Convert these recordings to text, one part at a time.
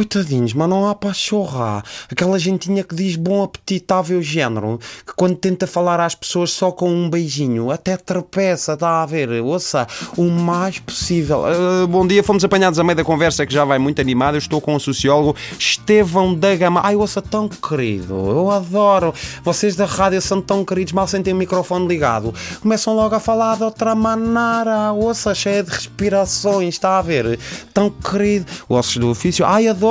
coitadinhos, mas não há para chorar. Aquela gentinha que diz bom apetitável género, que quando tenta falar às pessoas só com um beijinho, até tropeça, está a ver? Ouça, o mais possível. Uh, bom dia, fomos apanhados a meio da conversa que já vai muito animada. Eu estou com o sociólogo Estevão da Gama. Ai, ouça, tão querido, eu adoro. Vocês da rádio são tão queridos, mal sentem o microfone ligado. Começam logo a falar de outra maneira. Ouça, cheia de respirações, está a ver? Tão querido. Ossos do ofício. Ai, adoro!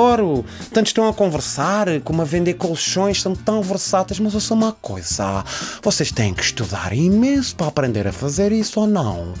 Tantos estão a conversar, como a vender colchões, são tão versáteis, mas sou uma coisa. Vocês têm que estudar imenso para aprender a fazer isso ou não?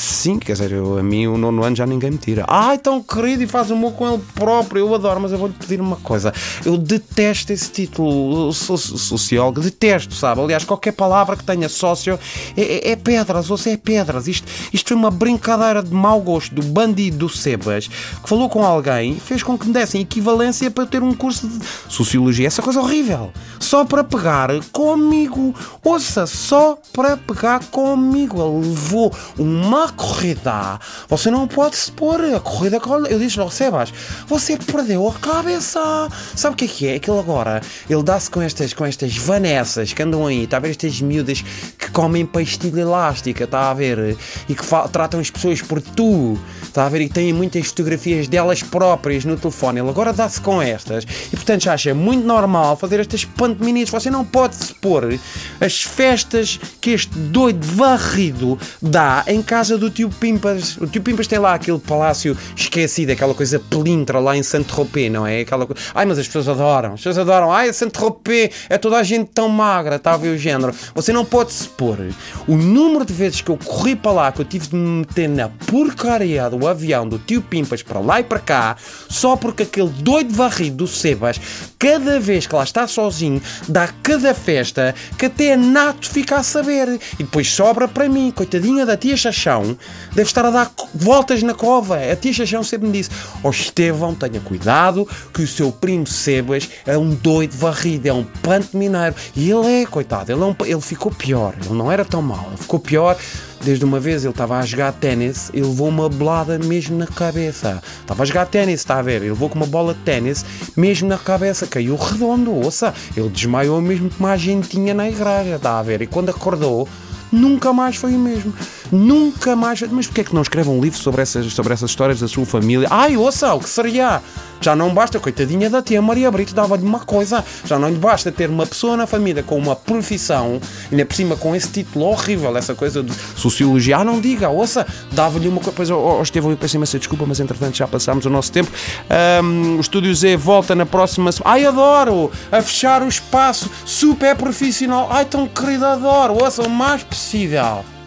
Sim, quer dizer, eu, a mim o nono ano já ninguém me tira. Ai, tão querido e faz humor com ele próprio, eu adoro, mas eu vou-lhe pedir uma coisa. Eu detesto esse título, sou sociólogo, detesto, sabe? Aliás, qualquer palavra que tenha sócio é, é, é pedras, ou é pedras. Isto, isto foi uma brincadeira de mau gosto do bandido do Sebas, que falou com alguém e fez com que me dessem equivalência para eu ter um curso de sociologia. Essa coisa horrível. Só para pegar comigo. Ouça, só para pegar comigo. Ele levou uma corrida, você não pode se pôr. A corrida, eu disse logo, Sebas, você perdeu a cabeça. Sabe o que é que é? Aquilo agora, ele dá-se com estas, com estas vanessas que andam aí, está a ver estas miúdas que comem pastilha elástica, está a ver? E que tratam as pessoas por tu, está a ver? E têm muitas fotografias delas próprias no telefone. Ele agora dá-se com estas e, portanto, já acha muito normal fazer estas pantominas. Você não pode se pôr as festas que este doido varrido dá em casa do tio Pimpas. O tio Pimpas tem lá aquele palácio esquecido, aquela coisa pelintra lá em Saint-Tropez, não é? Aquela coisa... Ai, mas as pessoas adoram. As pessoas adoram. Ai, Saint-Tropez é toda a gente tão magra, está a ver o género. Você não pode se pôr o número de vezes que eu corri para lá, que eu tive de me meter na porcaria do avião do tio Pimpas para lá e para cá, só porque aquele doido varrido do Sebas, cada vez que lá está sozinho, dá cada festa que até a Nato fica a saber. E depois sobra para mim, coitadinha da tia Chachão deve estar a dar voltas na cova. A tia Chachão sempre me disse: oh, Estevão, tenha cuidado, que o seu primo Sebas é um doido varrido, é um panto mineiro. E ele é, coitado, ele, é um, ele ficou pior. Ele não era tão mau, ele ficou pior. Desde uma vez ele estava a jogar ténis e levou uma bolada mesmo na cabeça. Estava a jogar ténis, está a ver? Ele levou com uma bola de ténis mesmo na cabeça, caiu redondo, ouça. Ele desmaiou mesmo com uma agentinha na igreja, está a ver? E quando acordou, nunca mais foi o mesmo. Nunca mais. Mas porquê é que não escreve um livro sobre essas, sobre essas histórias da sua família? Ai, ouça, o que seria? Já não basta, coitadinha da tia Maria Brito, dava-lhe uma coisa. Já não lhe basta ter uma pessoa na família com uma profissão, ainda por cima com esse título horrível, essa coisa de sociologia. Ah, não diga, ouça, dava-lhe uma coisa. Pois, oh, Estevão, eu peço imensa desculpa, mas entretanto já passámos o nosso tempo. Um, o Estúdio Z volta na próxima semana. Ai, adoro! A fechar o espaço, super profissional. Ai, tão querido, adoro. Ouça, mais possível.